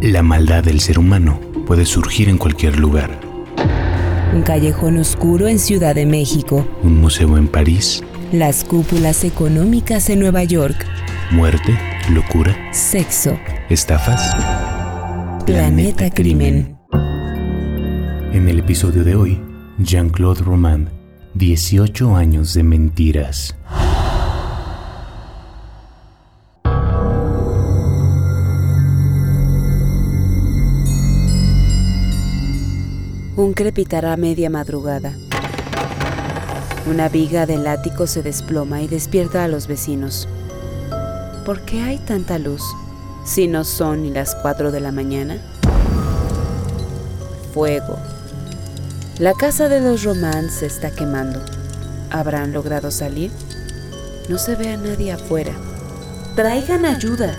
La maldad del ser humano puede surgir en cualquier lugar. Un callejón oscuro en Ciudad de México. Un museo en París. Las cúpulas económicas en Nueva York. Muerte, locura. Sexo. Estafas. Planeta, Crimen. En el episodio de hoy, Jean-Claude Roman, 18 años de mentiras. Un crepitar a media madrugada. Una viga del ático se desploma y despierta a los vecinos. ¿Por qué hay tanta luz si no son ni las 4 de la mañana? Fuego. La casa de los Romans se está quemando. ¿Habrán logrado salir? No se ve a nadie afuera. Traigan ayuda.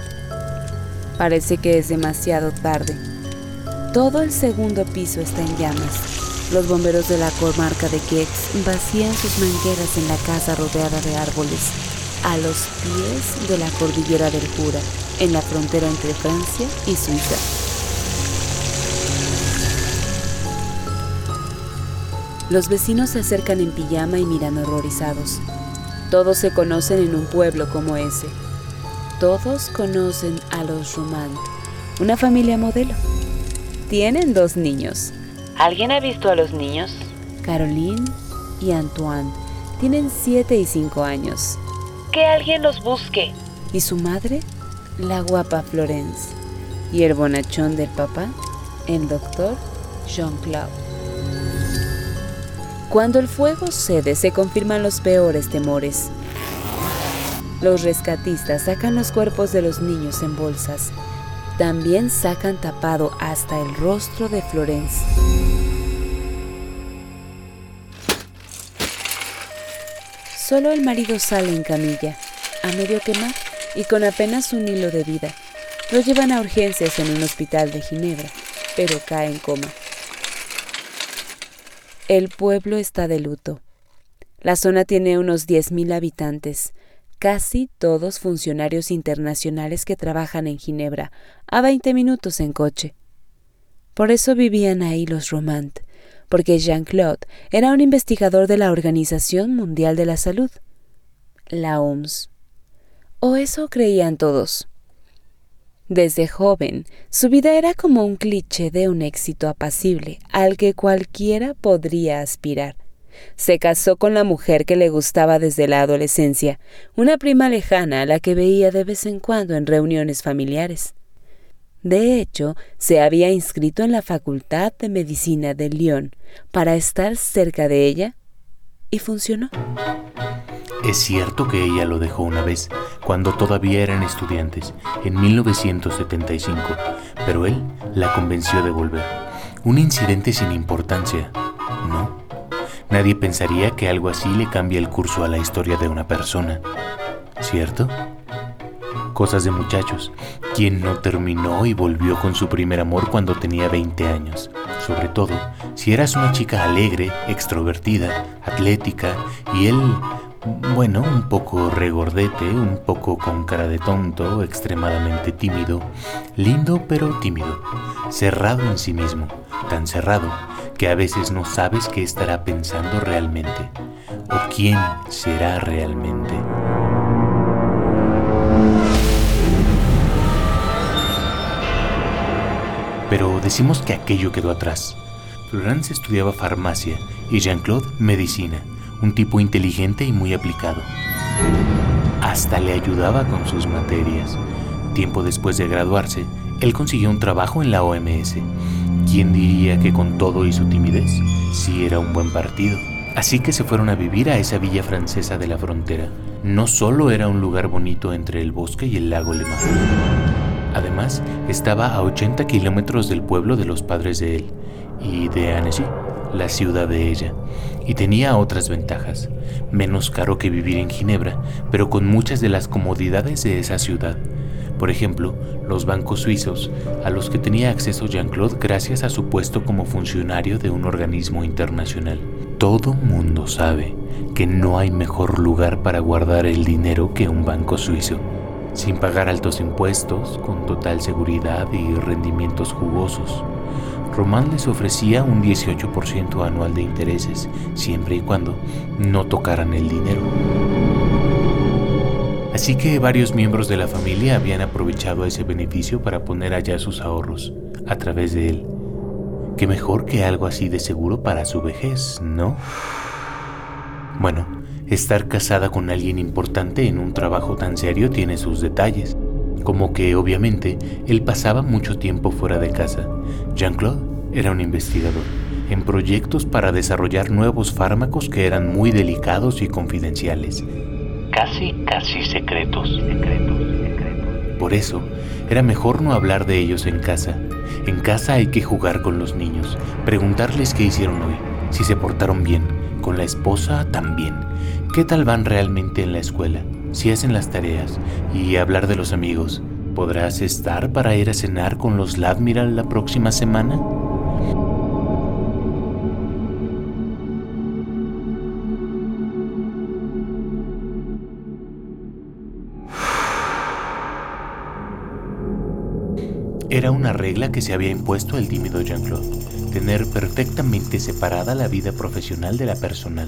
Parece que es demasiado tarde. Todo el segundo piso está en llamas. Los bomberos de la comarca de Gex vacían sus mangueras en la casa rodeada de árboles, a los pies de la cordillera del Jura, en la frontera entre Francia y Suiza. Los vecinos se acercan en pijama y miran horrorizados. Todos se conocen en un pueblo como ese. Todos conocen a los Romand, una familia modelo. Tienen dos niños. ¿Alguien ha visto a los niños? Caroline y Antoine. Tienen siete y cinco años. Que alguien los busque. ¿Y su madre? La guapa Florence. ¿Y el bonachón del papá? El doctor Jean-Claude. Cuando el fuego cede, se confirman los peores temores. Los rescatistas sacan los cuerpos de los niños en bolsas también sacan tapado hasta el rostro de Florence. Solo el marido sale en camilla, a medio quemar y con apenas un hilo de vida. Lo llevan a urgencias en un hospital de Ginebra, pero cae en coma. El pueblo está de luto. La zona tiene unos 10.000 habitantes, casi todos funcionarios internacionales que trabajan en Ginebra, a 20 minutos en coche. Por eso vivían ahí los Romand, porque Jean-Claude era un investigador de la Organización Mundial de la Salud, la OMS. O eso creían todos. Desde joven, su vida era como un cliché de un éxito apacible al que cualquiera podría aspirar. Se casó con la mujer que le gustaba desde la adolescencia, una prima lejana a la que veía de vez en cuando en reuniones familiares. De hecho, se había inscrito en la Facultad de Medicina de Lyon para estar cerca de ella y funcionó. Es cierto que ella lo dejó una vez, cuando todavía eran estudiantes, en 1975, pero él la convenció de volver. Un incidente sin importancia, ¿no? Nadie pensaría que algo así le cambia el curso a la historia de una persona, ¿cierto? Cosas de muchachos. ¿Quién no terminó y volvió con su primer amor cuando tenía 20 años? Sobre todo, si eras una chica alegre, extrovertida, atlética y él, bueno, un poco regordete, un poco con cara de tonto, extremadamente tímido, lindo pero tímido, cerrado en sí mismo, tan cerrado que a veces no sabes qué estará pensando realmente o quién será realmente. Pero decimos que aquello quedó atrás. Florence estudiaba farmacia y Jean-Claude medicina, un tipo inteligente y muy aplicado. Hasta le ayudaba con sus materias. Tiempo después de graduarse, él consiguió un trabajo en la OMS ¿Quién diría que con todo y su timidez, sí era un buen partido? Así que se fueron a vivir a esa villa francesa de la frontera. No solo era un lugar bonito entre el bosque y el lago Le Además, estaba a 80 kilómetros del pueblo de los padres de él y de Annecy, la ciudad de ella. Y tenía otras ventajas. Menos caro que vivir en Ginebra, pero con muchas de las comodidades de esa ciudad por ejemplo, los bancos suizos, a los que tenía acceso Jean-Claude gracias a su puesto como funcionario de un organismo internacional. Todo mundo sabe que no hay mejor lugar para guardar el dinero que un banco suizo. sin pagar altos impuestos, con total seguridad y rendimientos jugosos. Román les ofrecía un 18% anual de intereses, siempre y cuando no tocaran el dinero. Así que varios miembros de la familia habían aprovechado ese beneficio para poner allá sus ahorros a través de él. Qué mejor que algo así de seguro para su vejez, ¿no? Bueno, estar casada con alguien importante en un trabajo tan serio tiene sus detalles, como que obviamente él pasaba mucho tiempo fuera de casa. Jean-Claude era un investigador en proyectos para desarrollar nuevos fármacos que eran muy delicados y confidenciales. Casi, casi secretos. Por eso, era mejor no hablar de ellos en casa. En casa hay que jugar con los niños, preguntarles qué hicieron hoy, si se portaron bien, con la esposa también, qué tal van realmente en la escuela, si hacen las tareas, y hablar de los amigos. ¿Podrás estar para ir a cenar con los Ladmiral la próxima semana? Era una regla que se había impuesto el tímido Jean-Claude, tener perfectamente separada la vida profesional de la personal.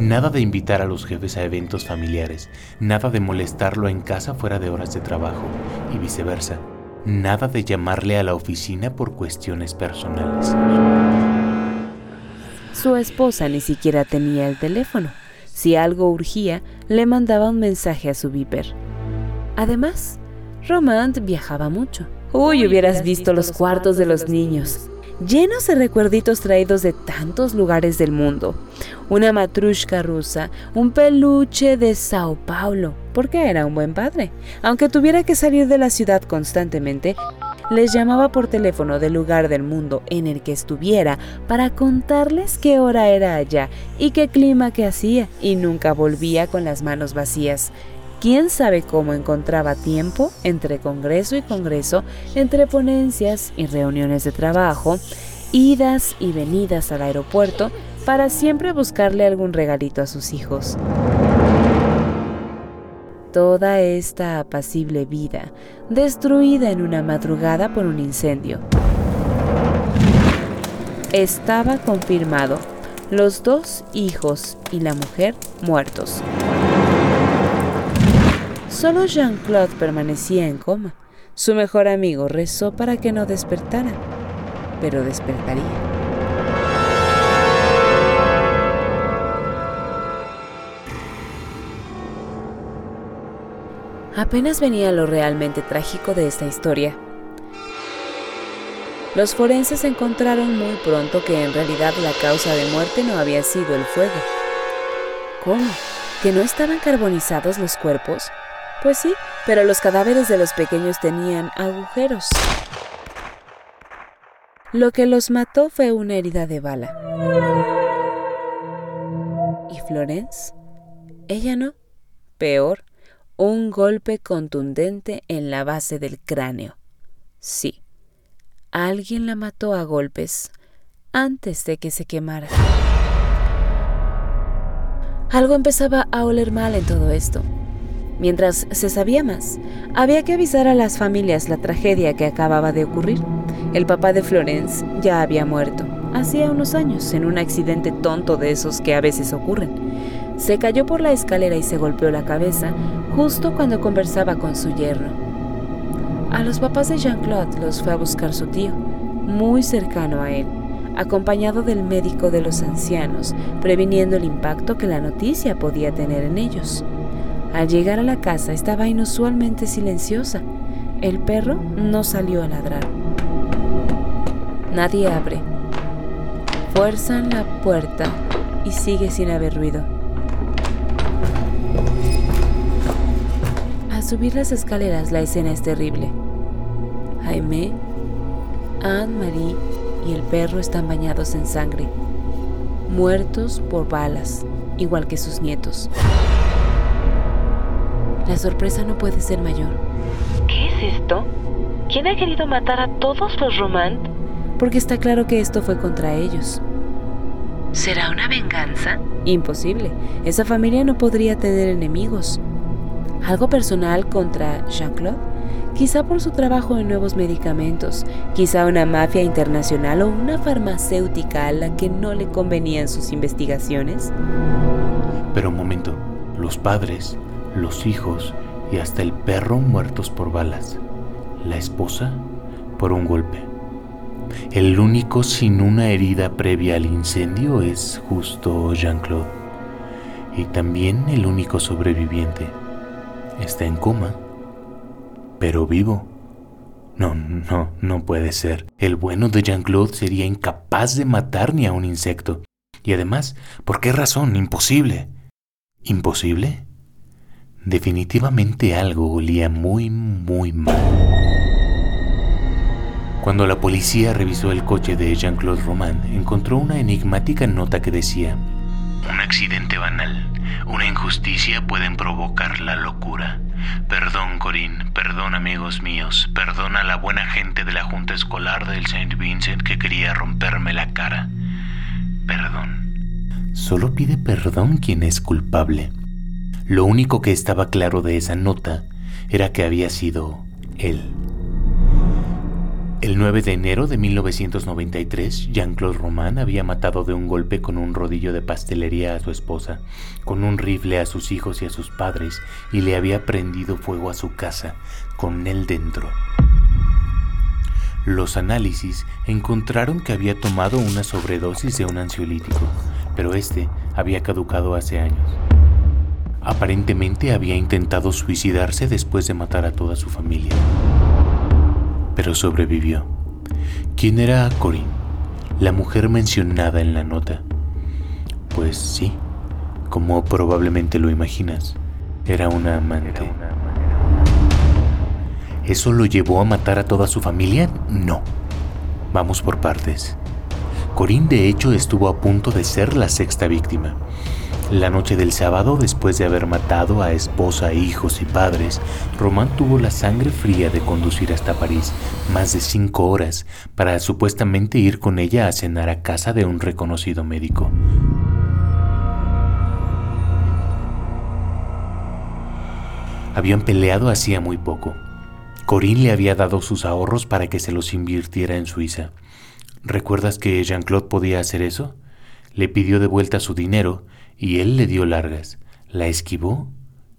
Nada de invitar a los jefes a eventos familiares, nada de molestarlo en casa fuera de horas de trabajo y viceversa. Nada de llamarle a la oficina por cuestiones personales. Su esposa ni siquiera tenía el teléfono. Si algo urgía, le mandaba un mensaje a su viper. Además, Romand viajaba mucho. Uy, hubieras visto los cuartos de los niños, llenos de recuerditos traídos de tantos lugares del mundo. Una matrushka rusa, un peluche de Sao Paulo, porque era un buen padre. Aunque tuviera que salir de la ciudad constantemente, les llamaba por teléfono del lugar del mundo en el que estuviera para contarles qué hora era allá y qué clima que hacía, y nunca volvía con las manos vacías. ¿Quién sabe cómo encontraba tiempo entre congreso y congreso, entre ponencias y reuniones de trabajo, idas y venidas al aeropuerto para siempre buscarle algún regalito a sus hijos? Toda esta apacible vida, destruida en una madrugada por un incendio. Estaba confirmado, los dos hijos y la mujer muertos. Solo Jean-Claude permanecía en coma. Su mejor amigo rezó para que no despertara, pero despertaría. Apenas venía lo realmente trágico de esta historia. Los forenses encontraron muy pronto que en realidad la causa de muerte no había sido el fuego. ¿Cómo? ¿Que no estaban carbonizados los cuerpos? Pues sí, pero los cadáveres de los pequeños tenían agujeros. Lo que los mató fue una herida de bala. ¿Y Florence? Ella no. Peor, un golpe contundente en la base del cráneo. Sí, alguien la mató a golpes antes de que se quemara. Algo empezaba a oler mal en todo esto. Mientras se sabía más, había que avisar a las familias la tragedia que acababa de ocurrir. El papá de Florence ya había muerto, hacía unos años, en un accidente tonto de esos que a veces ocurren. Se cayó por la escalera y se golpeó la cabeza justo cuando conversaba con su yerno. A los papás de Jean-Claude los fue a buscar su tío, muy cercano a él, acompañado del médico de los ancianos, previniendo el impacto que la noticia podía tener en ellos. Al llegar a la casa estaba inusualmente silenciosa. El perro no salió a ladrar. Nadie abre. Fuerzan la puerta y sigue sin haber ruido. Al subir las escaleras la escena es terrible. Jaime, Anne-Marie y el perro están bañados en sangre, muertos por balas, igual que sus nietos. La sorpresa no puede ser mayor. ¿Qué es esto? ¿Quién ha querido matar a todos los Romand? Porque está claro que esto fue contra ellos. ¿Será una venganza? Imposible. Esa familia no podría tener enemigos. ¿Algo personal contra Jean-Claude? Quizá por su trabajo en nuevos medicamentos, quizá una mafia internacional o una farmacéutica a la que no le convenían sus investigaciones. Pero un momento, los padres, los hijos y hasta el perro muertos por balas. La esposa por un golpe. El único sin una herida previa al incendio es justo Jean-Claude. Y también el único sobreviviente. Está en coma, pero vivo. No, no, no puede ser. El bueno de Jean-Claude sería incapaz de matar ni a un insecto. Y además, ¿por qué razón? Imposible. ¿Imposible? Definitivamente algo olía muy, muy mal. Cuando la policía revisó el coche de Jean-Claude Roman, encontró una enigmática nota que decía, Un accidente banal, una injusticia pueden provocar la locura. Perdón, Corinne, perdón, amigos míos, perdón a la buena gente de la Junta Escolar del St. Vincent que quería romperme la cara. Perdón. Solo pide perdón quien es culpable. Lo único que estaba claro de esa nota era que había sido él. El 9 de enero de 1993, Jean-Claude Roman había matado de un golpe con un rodillo de pastelería a su esposa, con un rifle a sus hijos y a sus padres, y le había prendido fuego a su casa, con él dentro. Los análisis encontraron que había tomado una sobredosis de un ansiolítico, pero este había caducado hace años. Aparentemente había intentado suicidarse después de matar a toda su familia pero sobrevivió. ¿Quién era Corinne? La mujer mencionada en la nota. Pues sí, como probablemente lo imaginas, era una amante. ¿Eso lo llevó a matar a toda su familia? No. Vamos por partes. Corinne de hecho estuvo a punto de ser la sexta víctima. La noche del sábado, después de haber matado a esposa, hijos y padres, Román tuvo la sangre fría de conducir hasta París más de cinco horas para supuestamente ir con ella a cenar a casa de un reconocido médico. Habían peleado hacía muy poco. Corinne le había dado sus ahorros para que se los invirtiera en Suiza. ¿Recuerdas que Jean-Claude podía hacer eso? Le pidió de vuelta su dinero y él le dio largas, la esquivó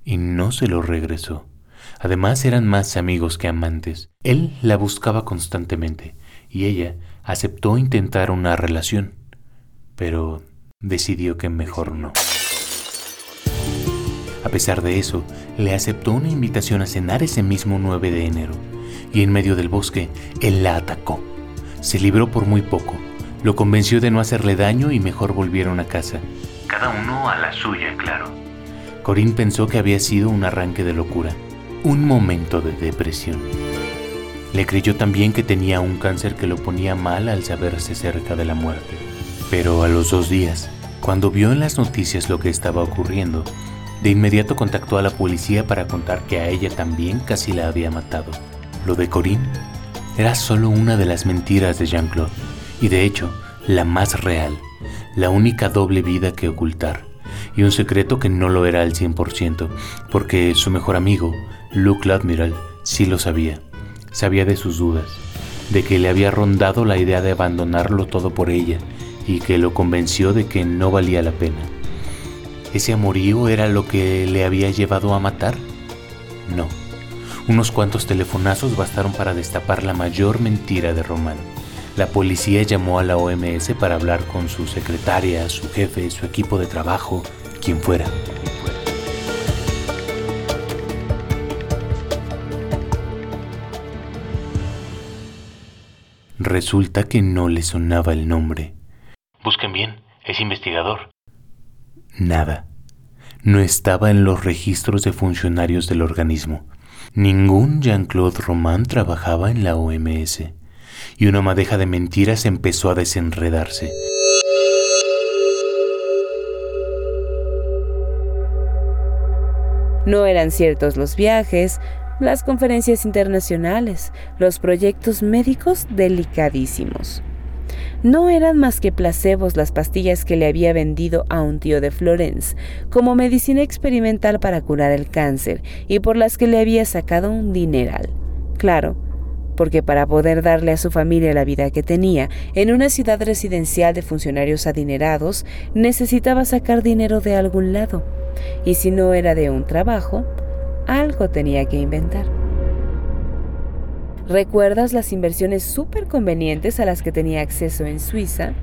y no se lo regresó. Además eran más amigos que amantes. Él la buscaba constantemente y ella aceptó intentar una relación, pero decidió que mejor no. A pesar de eso, le aceptó una invitación a cenar ese mismo 9 de enero, y en medio del bosque, él la atacó. Se libró por muy poco, lo convenció de no hacerle daño y mejor volvieron a casa, cada uno a la suya, claro. Corín pensó que había sido un arranque de locura, un momento de depresión. Le creyó también que tenía un cáncer que lo ponía mal al saberse cerca de la muerte. Pero a los dos días, cuando vio en las noticias lo que estaba ocurriendo, de inmediato contactó a la policía para contar que a ella también casi la había matado. Lo de Corinne era solo una de las mentiras de Jean-Claude, y de hecho, la más real la única doble vida que ocultar, y un secreto que no lo era al 100%, porque su mejor amigo, Luke Admiral, sí lo sabía. Sabía de sus dudas, de que le había rondado la idea de abandonarlo todo por ella y que lo convenció de que no valía la pena. ¿Ese amorío era lo que le había llevado a matar? No. Unos cuantos telefonazos bastaron para destapar la mayor mentira de Román. La policía llamó a la OMS para hablar con su secretaria, su jefe, su equipo de trabajo, quien fuera. Resulta que no le sonaba el nombre. Busquen bien, es investigador. Nada. No estaba en los registros de funcionarios del organismo. Ningún Jean-Claude Roman trabajaba en la OMS y una madeja de mentiras empezó a desenredarse. No eran ciertos los viajes, las conferencias internacionales, los proyectos médicos delicadísimos. No eran más que placebos las pastillas que le había vendido a un tío de Florence como medicina experimental para curar el cáncer y por las que le había sacado un dineral. Claro, porque para poder darle a su familia la vida que tenía en una ciudad residencial de funcionarios adinerados, necesitaba sacar dinero de algún lado, y si no era de un trabajo, algo tenía que inventar. ¿Recuerdas las inversiones súper convenientes a las que tenía acceso en Suiza?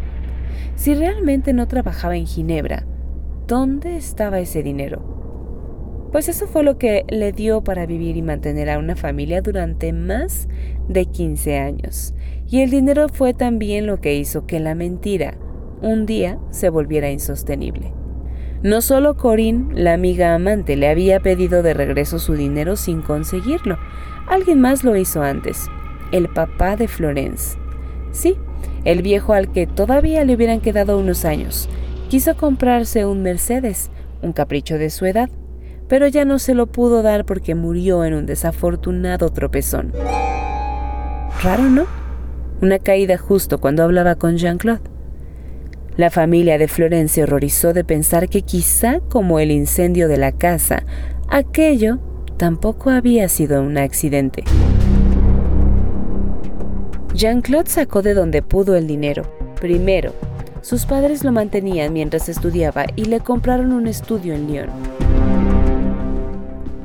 Si realmente no trabajaba en Ginebra, ¿dónde estaba ese dinero? Pues eso fue lo que le dio para vivir y mantener a una familia durante más de 15 años. Y el dinero fue también lo que hizo que la mentira un día se volviera insostenible. No solo Corinne, la amiga amante, le había pedido de regreso su dinero sin conseguirlo, alguien más lo hizo antes, el papá de Florence. Sí, el viejo al que todavía le hubieran quedado unos años. Quiso comprarse un Mercedes, un capricho de su edad, pero ya no se lo pudo dar porque murió en un desafortunado tropezón. Raro, ¿no? Una caída justo cuando hablaba con Jean-Claude. La familia de Florence se horrorizó de pensar que quizá como el incendio de la casa, aquello tampoco había sido un accidente. Jean-Claude sacó de donde pudo el dinero. Primero, sus padres lo mantenían mientras estudiaba y le compraron un estudio en Lyon.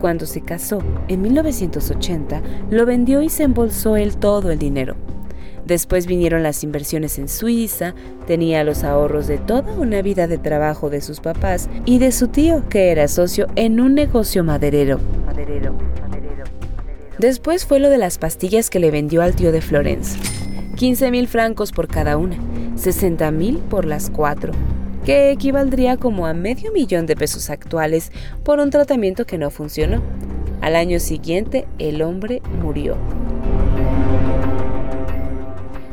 Cuando se casó, en 1980, lo vendió y se embolsó él todo el dinero. Después vinieron las inversiones en Suiza, tenía los ahorros de toda una vida de trabajo de sus papás y de su tío, que era socio en un negocio maderero. maderero, maderero, Después fue lo de las pastillas que le vendió al tío de Florence. 15 mil francos por cada una, 60 mil por las cuatro que equivaldría como a medio millón de pesos actuales por un tratamiento que no funcionó. Al año siguiente, el hombre murió.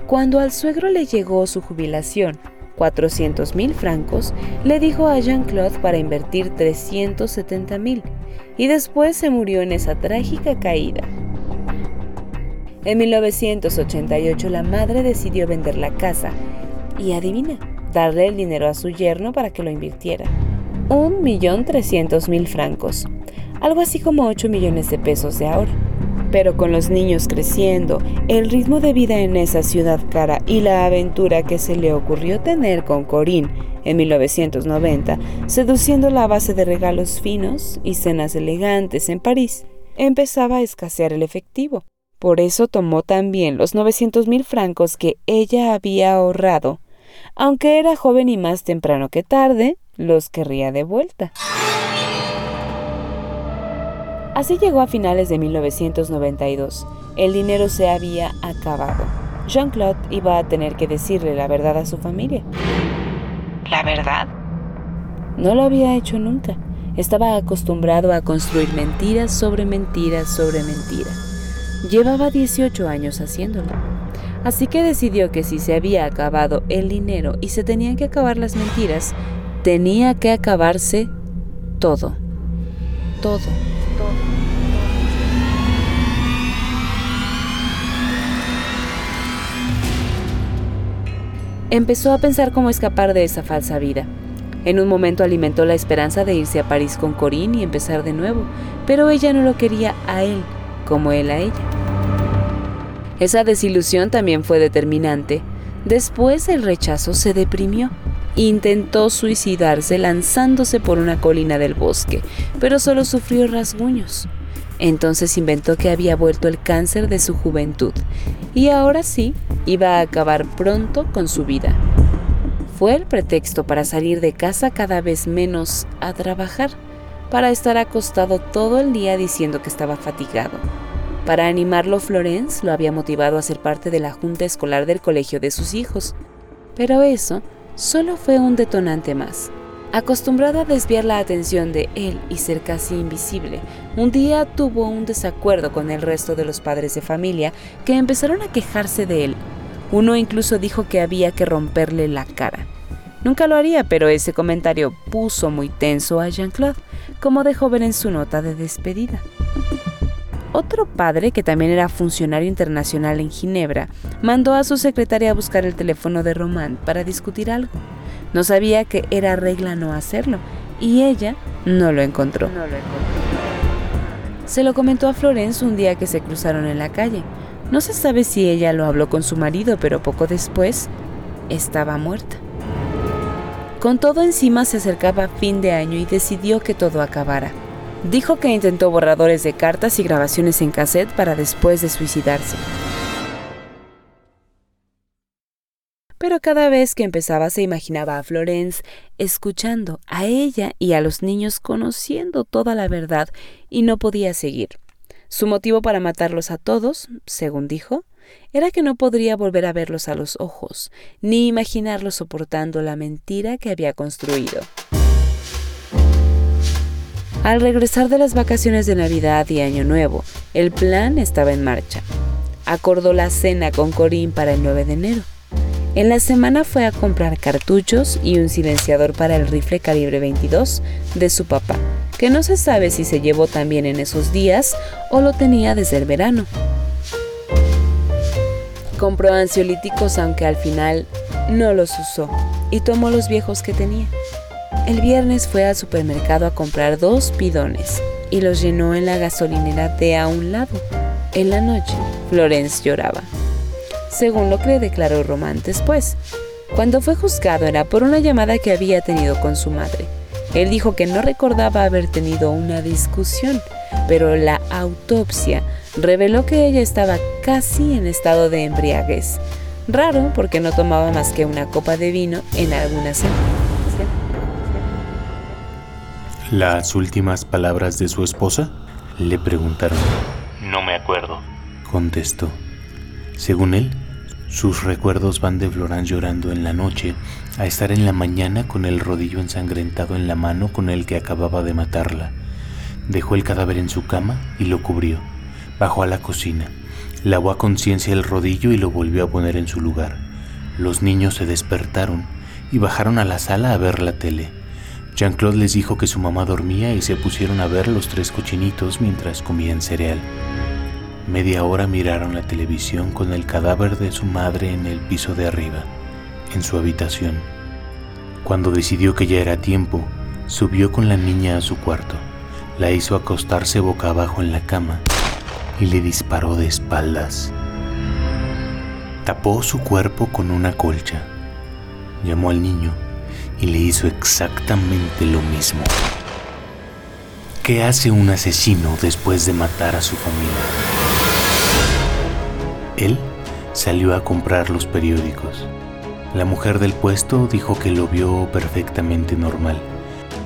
Cuando al suegro le llegó su jubilación, 400 mil francos, le dijo a Jean-Claude para invertir 370 mil y después se murió en esa trágica caída. En 1988 la madre decidió vender la casa y adivina, darle el dinero a su yerno para que lo invirtiera. Un millón trescientos mil francos, algo así como 8 millones de pesos de ahora. Pero con los niños creciendo, el ritmo de vida en esa ciudad cara y la aventura que se le ocurrió tener con Corinne en 1990, seduciéndola a base de regalos finos y cenas elegantes en París, empezaba a escasear el efectivo. Por eso tomó también los 900 mil francos que ella había ahorrado aunque era joven y más temprano que tarde, los querría de vuelta. Así llegó a finales de 1992. El dinero se había acabado. Jean-Claude iba a tener que decirle la verdad a su familia. ¿La verdad? No lo había hecho nunca. Estaba acostumbrado a construir mentiras sobre mentiras sobre mentiras. Llevaba 18 años haciéndolo. Así que decidió que si se había acabado el dinero y se tenían que acabar las mentiras, tenía que acabarse todo. Todo. Todo. Empezó a pensar cómo escapar de esa falsa vida. En un momento alimentó la esperanza de irse a París con Corinne y empezar de nuevo, pero ella no lo quería a él como él a ella. Esa desilusión también fue determinante. Después el rechazo se deprimió. Intentó suicidarse lanzándose por una colina del bosque, pero solo sufrió rasguños. Entonces inventó que había vuelto el cáncer de su juventud y ahora sí iba a acabar pronto con su vida. Fue el pretexto para salir de casa cada vez menos a trabajar, para estar acostado todo el día diciendo que estaba fatigado. Para animarlo, Florence lo había motivado a ser parte de la junta escolar del colegio de sus hijos. Pero eso solo fue un detonante más. Acostumbrado a desviar la atención de él y ser casi invisible, un día tuvo un desacuerdo con el resto de los padres de familia que empezaron a quejarse de él. Uno incluso dijo que había que romperle la cara. Nunca lo haría, pero ese comentario puso muy tenso a Jean-Claude, como dejó ver en su nota de despedida. Otro padre, que también era funcionario internacional en Ginebra, mandó a su secretaria a buscar el teléfono de Román para discutir algo. No sabía que era regla no hacerlo, y ella no lo encontró. Se lo comentó a Florence un día que se cruzaron en la calle. No se sabe si ella lo habló con su marido, pero poco después estaba muerta. Con todo encima se acercaba fin de año y decidió que todo acabara. Dijo que intentó borradores de cartas y grabaciones en cassette para después de suicidarse. Pero cada vez que empezaba se imaginaba a Florence escuchando a ella y a los niños conociendo toda la verdad y no podía seguir. Su motivo para matarlos a todos, según dijo, era que no podría volver a verlos a los ojos, ni imaginarlos soportando la mentira que había construido. Al regresar de las vacaciones de Navidad y Año Nuevo, el plan estaba en marcha. Acordó la cena con Corín para el 9 de enero. En la semana fue a comprar cartuchos y un silenciador para el rifle calibre 22 de su papá, que no se sabe si se llevó también en esos días o lo tenía desde el verano. Compró ansiolíticos aunque al final no los usó y tomó los viejos que tenía. El viernes fue al supermercado a comprar dos bidones y los llenó en la gasolinera de a un lado. En la noche, Florence lloraba. Según lo que declaró Román después, cuando fue juzgado era por una llamada que había tenido con su madre. Él dijo que no recordaba haber tenido una discusión, pero la autopsia reveló que ella estaba casi en estado de embriaguez. Raro porque no tomaba más que una copa de vino en algunas semanas. ¿Las últimas palabras de su esposa? Le preguntaron. No me acuerdo. Contestó. Según él, sus recuerdos van de Florán llorando en la noche a estar en la mañana con el rodillo ensangrentado en la mano con el que acababa de matarla. Dejó el cadáver en su cama y lo cubrió. Bajó a la cocina, lavó a conciencia el rodillo y lo volvió a poner en su lugar. Los niños se despertaron y bajaron a la sala a ver la tele. Jean-Claude les dijo que su mamá dormía y se pusieron a ver los tres cochinitos mientras comían cereal. Media hora miraron la televisión con el cadáver de su madre en el piso de arriba, en su habitación. Cuando decidió que ya era tiempo, subió con la niña a su cuarto, la hizo acostarse boca abajo en la cama y le disparó de espaldas. Tapó su cuerpo con una colcha. Llamó al niño y le hizo exactamente lo mismo. ¿Qué hace un asesino después de matar a su familia? Él salió a comprar los periódicos. La mujer del puesto dijo que lo vio perfectamente normal.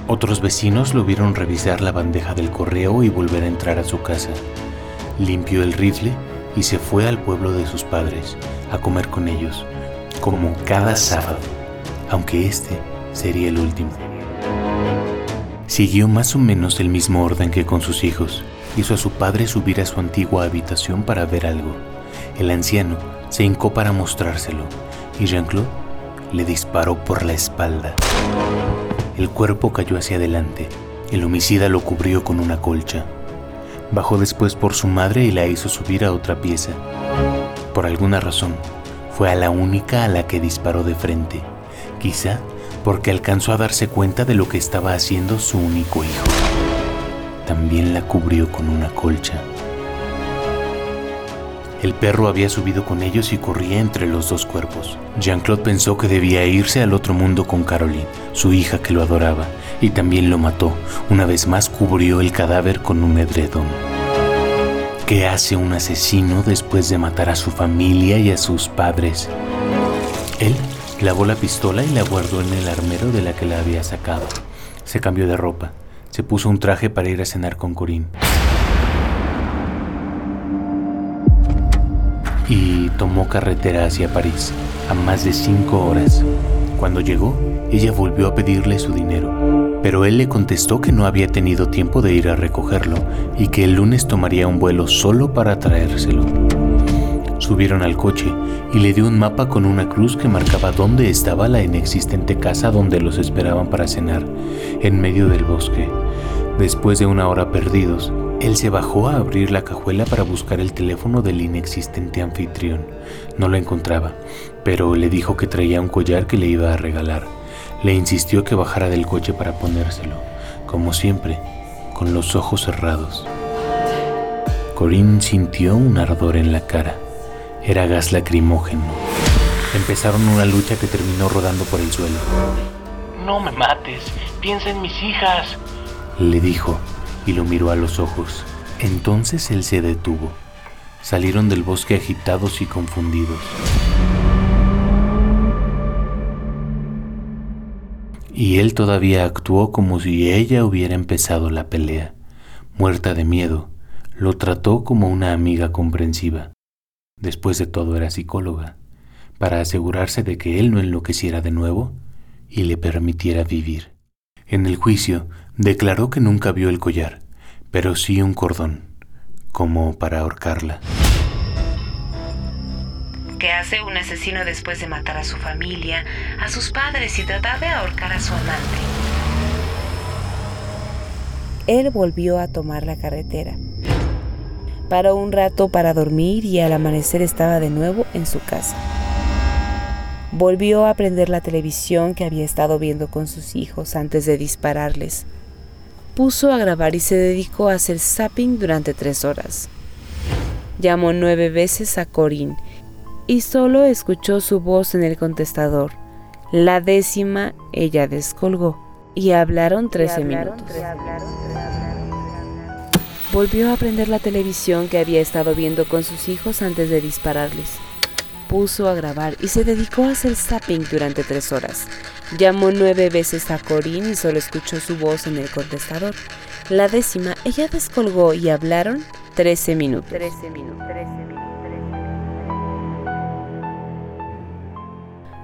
Otros vecinos lo vieron revisar la bandeja del correo y volver a entrar a su casa. Limpió el rifle y se fue al pueblo de sus padres a comer con ellos, como cada sábado, aunque este sería el último. Siguió más o menos el mismo orden que con sus hijos. Hizo a su padre subir a su antigua habitación para ver algo. El anciano se hincó para mostrárselo y Jean-Claude le disparó por la espalda. El cuerpo cayó hacia adelante. El homicida lo cubrió con una colcha. Bajó después por su madre y la hizo subir a otra pieza. Por alguna razón, fue a la única a la que disparó de frente. Quizá porque alcanzó a darse cuenta de lo que estaba haciendo su único hijo. También la cubrió con una colcha. El perro había subido con ellos y corría entre los dos cuerpos. Jean-Claude pensó que debía irse al otro mundo con Caroline, su hija que lo adoraba, y también lo mató. Una vez más cubrió el cadáver con un edredón. ¿Qué hace un asesino después de matar a su familia y a sus padres? Él Clavó la pistola y la guardó en el armero de la que la había sacado. Se cambió de ropa. Se puso un traje para ir a cenar con Corín. Y tomó carretera hacia París, a más de cinco horas. Cuando llegó, ella volvió a pedirle su dinero, pero él le contestó que no había tenido tiempo de ir a recogerlo y que el lunes tomaría un vuelo solo para traérselo. Subieron al coche y le dio un mapa con una cruz que marcaba dónde estaba la inexistente casa donde los esperaban para cenar, en medio del bosque. Después de una hora perdidos, Él se bajó a abrir la cajuela para buscar el teléfono del inexistente anfitrión. No lo encontraba, pero le dijo que traía un collar que le iba a regalar. Le insistió que bajara del coche para ponérselo, como siempre, con los ojos cerrados. Corinne sintió un ardor en la cara. Era gas lacrimógeno. Empezaron una lucha que terminó rodando por el suelo. No me mates, piensa en mis hijas, le dijo y lo miró a los ojos. Entonces él se detuvo. Salieron del bosque agitados y confundidos. Y él todavía actuó como si ella hubiera empezado la pelea. Muerta de miedo, lo trató como una amiga comprensiva. Después de todo era psicóloga, para asegurarse de que él no enloqueciera de nuevo y le permitiera vivir. En el juicio declaró que nunca vio el collar, pero sí un cordón, como para ahorcarla. ¿Qué hace un asesino después de matar a su familia, a sus padres y tratar de ahorcar a su amante? Él volvió a tomar la carretera. Paró un rato para dormir y al amanecer estaba de nuevo en su casa. Volvió a prender la televisión que había estado viendo con sus hijos antes de dispararles. Puso a grabar y se dedicó a hacer zapping durante tres horas. Llamó nueve veces a Corinne y solo escuchó su voz en el contestador. La décima ella descolgó y hablaron 13 minutos. Volvió a prender la televisión que había estado viendo con sus hijos antes de dispararles puso a grabar y se dedicó a hacer zapping durante tres horas. Llamó nueve veces a Corinne y solo escuchó su voz en el contestador. La décima, ella descolgó y hablaron 13 minutos. 13 minutos.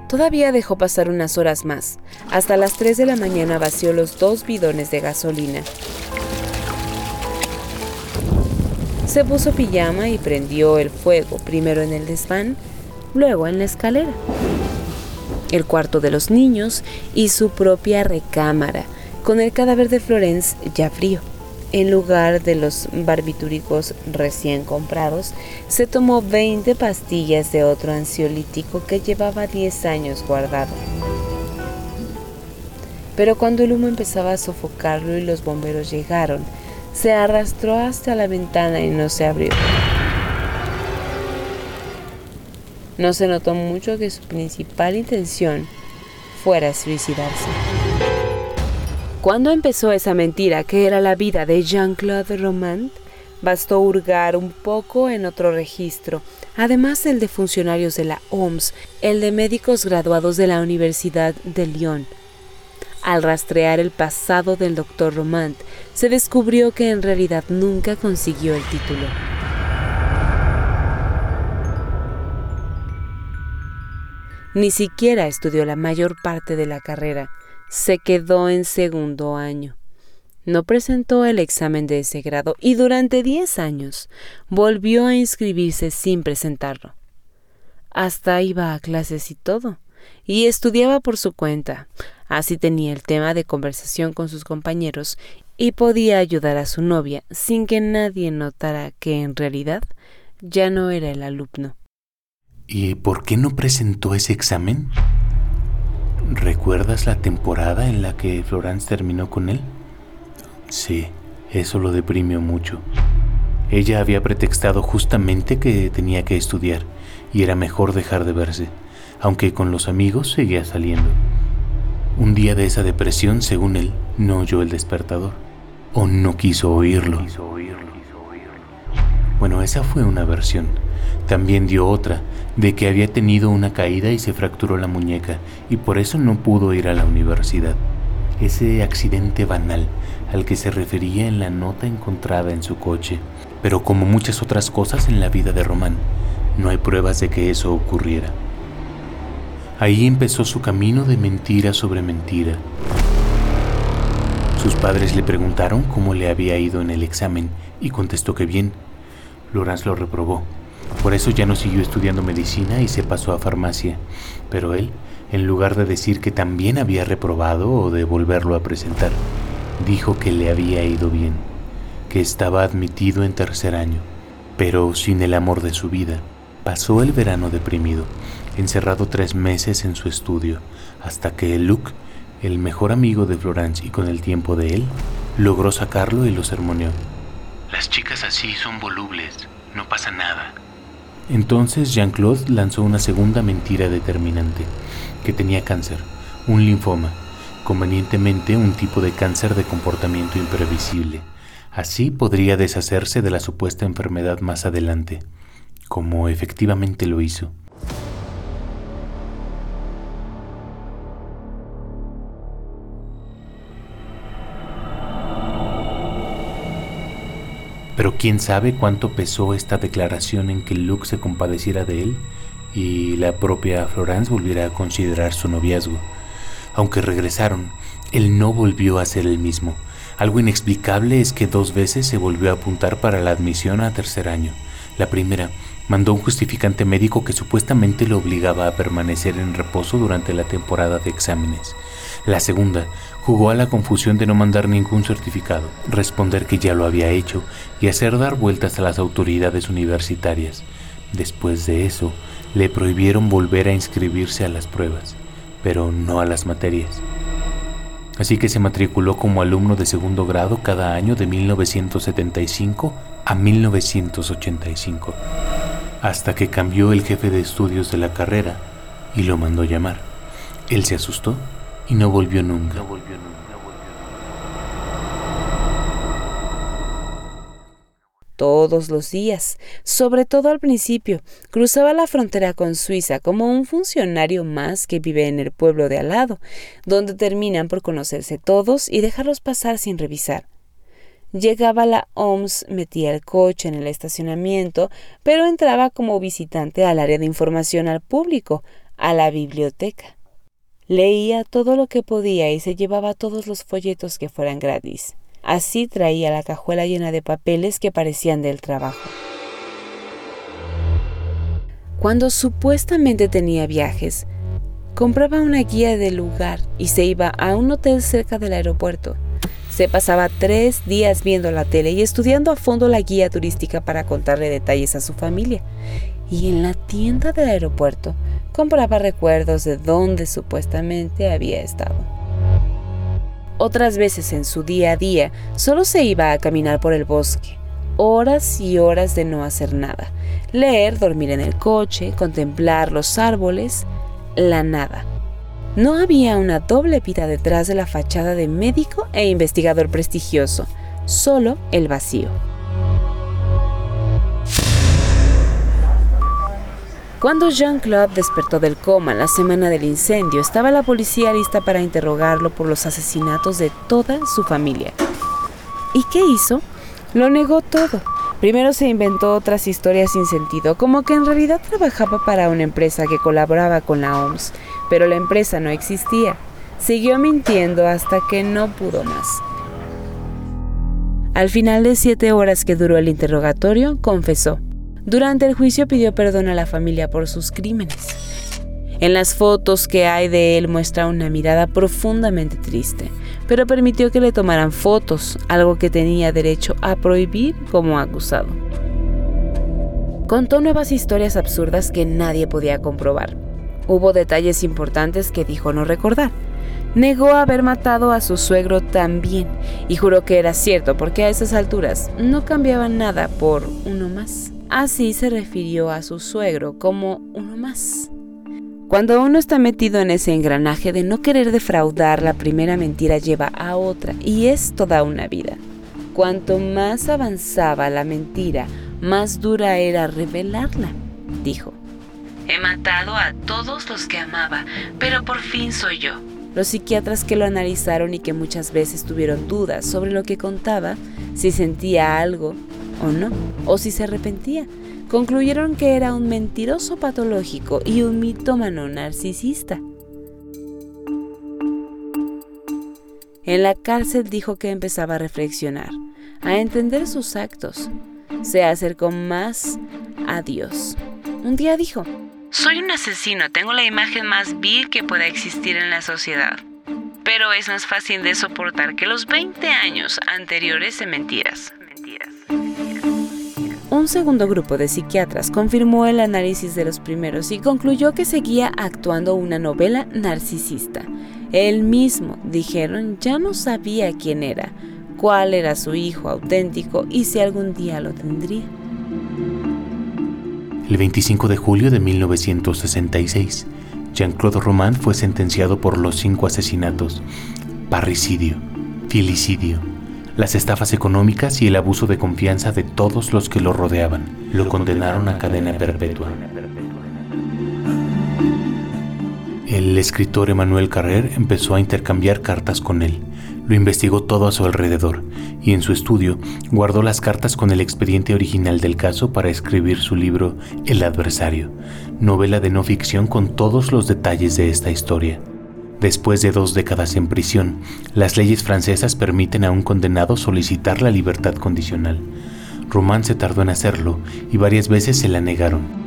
Todavía dejó pasar unas horas más. Hasta las 3 de la mañana vació los dos bidones de gasolina. Se puso pijama y prendió el fuego, primero en el desván luego en la escalera, el cuarto de los niños y su propia recámara, con el cadáver de Florence ya frío. En lugar de los barbitúricos recién comprados, se tomó 20 pastillas de otro ansiolítico que llevaba 10 años guardado. Pero cuando el humo empezaba a sofocarlo y los bomberos llegaron, se arrastró hasta la ventana y no se abrió. No se notó mucho que su principal intención fuera suicidarse. Cuando empezó esa mentira que era la vida de Jean-Claude Romand, bastó hurgar un poco en otro registro, además del de funcionarios de la OMS, el de médicos graduados de la Universidad de Lyon. Al rastrear el pasado del doctor Romand, se descubrió que en realidad nunca consiguió el título. Ni siquiera estudió la mayor parte de la carrera. Se quedó en segundo año. No presentó el examen de ese grado y durante 10 años volvió a inscribirse sin presentarlo. Hasta iba a clases y todo, y estudiaba por su cuenta. Así tenía el tema de conversación con sus compañeros y podía ayudar a su novia sin que nadie notara que en realidad ya no era el alumno. ¿Y por qué no presentó ese examen? ¿Recuerdas la temporada en la que Florence terminó con él? Sí, eso lo deprimió mucho. Ella había pretextado justamente que tenía que estudiar y era mejor dejar de verse, aunque con los amigos seguía saliendo. Un día de esa depresión, según él, no oyó el despertador, o no quiso oírlo. Bueno, esa fue una versión. También dio otra, de que había tenido una caída y se fracturó la muñeca y por eso no pudo ir a la universidad. Ese accidente banal al que se refería en la nota encontrada en su coche. Pero como muchas otras cosas en la vida de Román, no hay pruebas de que eso ocurriera. Ahí empezó su camino de mentira sobre mentira. Sus padres le preguntaron cómo le había ido en el examen y contestó que bien. Lorenz lo reprobó por eso ya no siguió estudiando medicina y se pasó a farmacia. Pero él, en lugar de decir que también había reprobado o de volverlo a presentar, dijo que le había ido bien, que estaba admitido en tercer año, pero sin el amor de su vida. Pasó el verano deprimido, encerrado tres meses en su estudio, hasta que Luke, el mejor amigo de Florence y con el tiempo de él, logró sacarlo y lo sermoneó. Las chicas así son volubles, no pasa nada. Entonces Jean-Claude lanzó una segunda mentira determinante, que tenía cáncer, un linfoma, convenientemente un tipo de cáncer de comportamiento imprevisible. Así podría deshacerse de la supuesta enfermedad más adelante, como efectivamente lo hizo. Pero quién sabe cuánto pesó esta declaración en que Luke se compadeciera de él y la propia Florence volviera a considerar su noviazgo. Aunque regresaron, él no volvió a ser el mismo. Algo inexplicable es que dos veces se volvió a apuntar para la admisión a tercer año. La primera, mandó un justificante médico que supuestamente lo obligaba a permanecer en reposo durante la temporada de exámenes. La segunda, jugó a la confusión de no mandar ningún certificado, responder que ya lo había hecho y hacer dar vueltas a las autoridades universitarias. Después de eso, le prohibieron volver a inscribirse a las pruebas, pero no a las materias así que se matriculó como alumno de segundo grado cada año de 1975 a 1985, hasta que cambió el jefe de estudios de la carrera y lo mandó llamar. Él se asustó y no volvió nunca. Todos los días, sobre todo al principio. Cruzaba la frontera con Suiza como un funcionario más que vive en el pueblo de al lado, donde terminan por conocerse todos y dejarlos pasar sin revisar. Llegaba la OMS, metía el coche en el estacionamiento, pero entraba como visitante al área de información al público, a la biblioteca. Leía todo lo que podía y se llevaba todos los folletos que fueran gratis. Así traía la cajuela llena de papeles que parecían del trabajo. Cuando supuestamente tenía viajes, compraba una guía del lugar y se iba a un hotel cerca del aeropuerto. Se pasaba tres días viendo la tele y estudiando a fondo la guía turística para contarle detalles a su familia. Y en la tienda del aeropuerto compraba recuerdos de dónde supuestamente había estado. Otras veces en su día a día solo se iba a caminar por el bosque, horas y horas de no hacer nada, leer, dormir en el coche, contemplar los árboles, la nada. No había una doble vida detrás de la fachada de médico e investigador prestigioso, solo el vacío. Cuando Jean-Claude despertó del coma la semana del incendio, estaba la policía lista para interrogarlo por los asesinatos de toda su familia. ¿Y qué hizo? Lo negó todo. Primero se inventó otras historias sin sentido, como que en realidad trabajaba para una empresa que colaboraba con la OMS, pero la empresa no existía. Siguió mintiendo hasta que no pudo más. Al final de siete horas que duró el interrogatorio, confesó. Durante el juicio pidió perdón a la familia por sus crímenes. En las fotos que hay de él muestra una mirada profundamente triste, pero permitió que le tomaran fotos, algo que tenía derecho a prohibir como acusado. Contó nuevas historias absurdas que nadie podía comprobar. Hubo detalles importantes que dijo no recordar. Negó haber matado a su suegro también y juró que era cierto porque a esas alturas no cambiaba nada por uno más. Así se refirió a su suegro como uno más. Cuando uno está metido en ese engranaje de no querer defraudar, la primera mentira lleva a otra y es toda una vida. Cuanto más avanzaba la mentira, más dura era revelarla, dijo. He matado a todos los que amaba, pero por fin soy yo. Los psiquiatras que lo analizaron y que muchas veces tuvieron dudas sobre lo que contaba, si sentía algo, o no, o si se arrepentía. Concluyeron que era un mentiroso patológico y un mitómano narcisista. En la cárcel dijo que empezaba a reflexionar, a entender sus actos. Se acercó más a Dios. Un día dijo, soy un asesino, tengo la imagen más vil que pueda existir en la sociedad. Pero es más fácil de soportar que los 20 años anteriores de mentiras. Un segundo grupo de psiquiatras confirmó el análisis de los primeros y concluyó que seguía actuando una novela narcisista. Él mismo, dijeron, ya no sabía quién era, cuál era su hijo auténtico y si algún día lo tendría. El 25 de julio de 1966, Jean-Claude Roman fue sentenciado por los cinco asesinatos, parricidio, filicidio, las estafas económicas y el abuso de confianza de todos los que lo rodeaban. Lo condenaron a cadena perpetua. El escritor Emmanuel Carrer empezó a intercambiar cartas con él. Lo investigó todo a su alrededor y en su estudio guardó las cartas con el expediente original del caso para escribir su libro El adversario, novela de no ficción con todos los detalles de esta historia. Después de dos décadas en prisión, las leyes francesas permiten a un condenado solicitar la libertad condicional. Román se tardó en hacerlo y varias veces se la negaron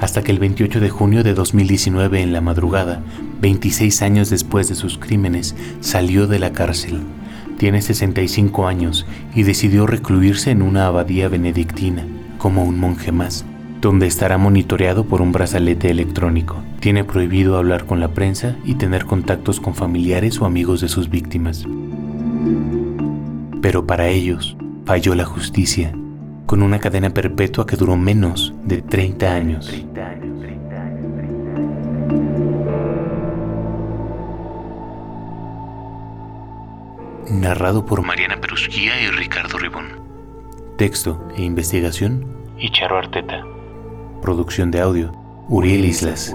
hasta que el 28 de junio de 2019 en la madrugada, 26 años después de sus crímenes, salió de la cárcel. Tiene 65 años y decidió recluirse en una abadía benedictina, como un monje más, donde estará monitoreado por un brazalete electrónico. Tiene prohibido hablar con la prensa y tener contactos con familiares o amigos de sus víctimas. Pero para ellos, falló la justicia con una cadena perpetua que duró menos de 30 años. Narrado por Mariana Perusquía y Ricardo Ribón. Texto e investigación. Icharo Arteta. Producción de audio. Uriel Islas.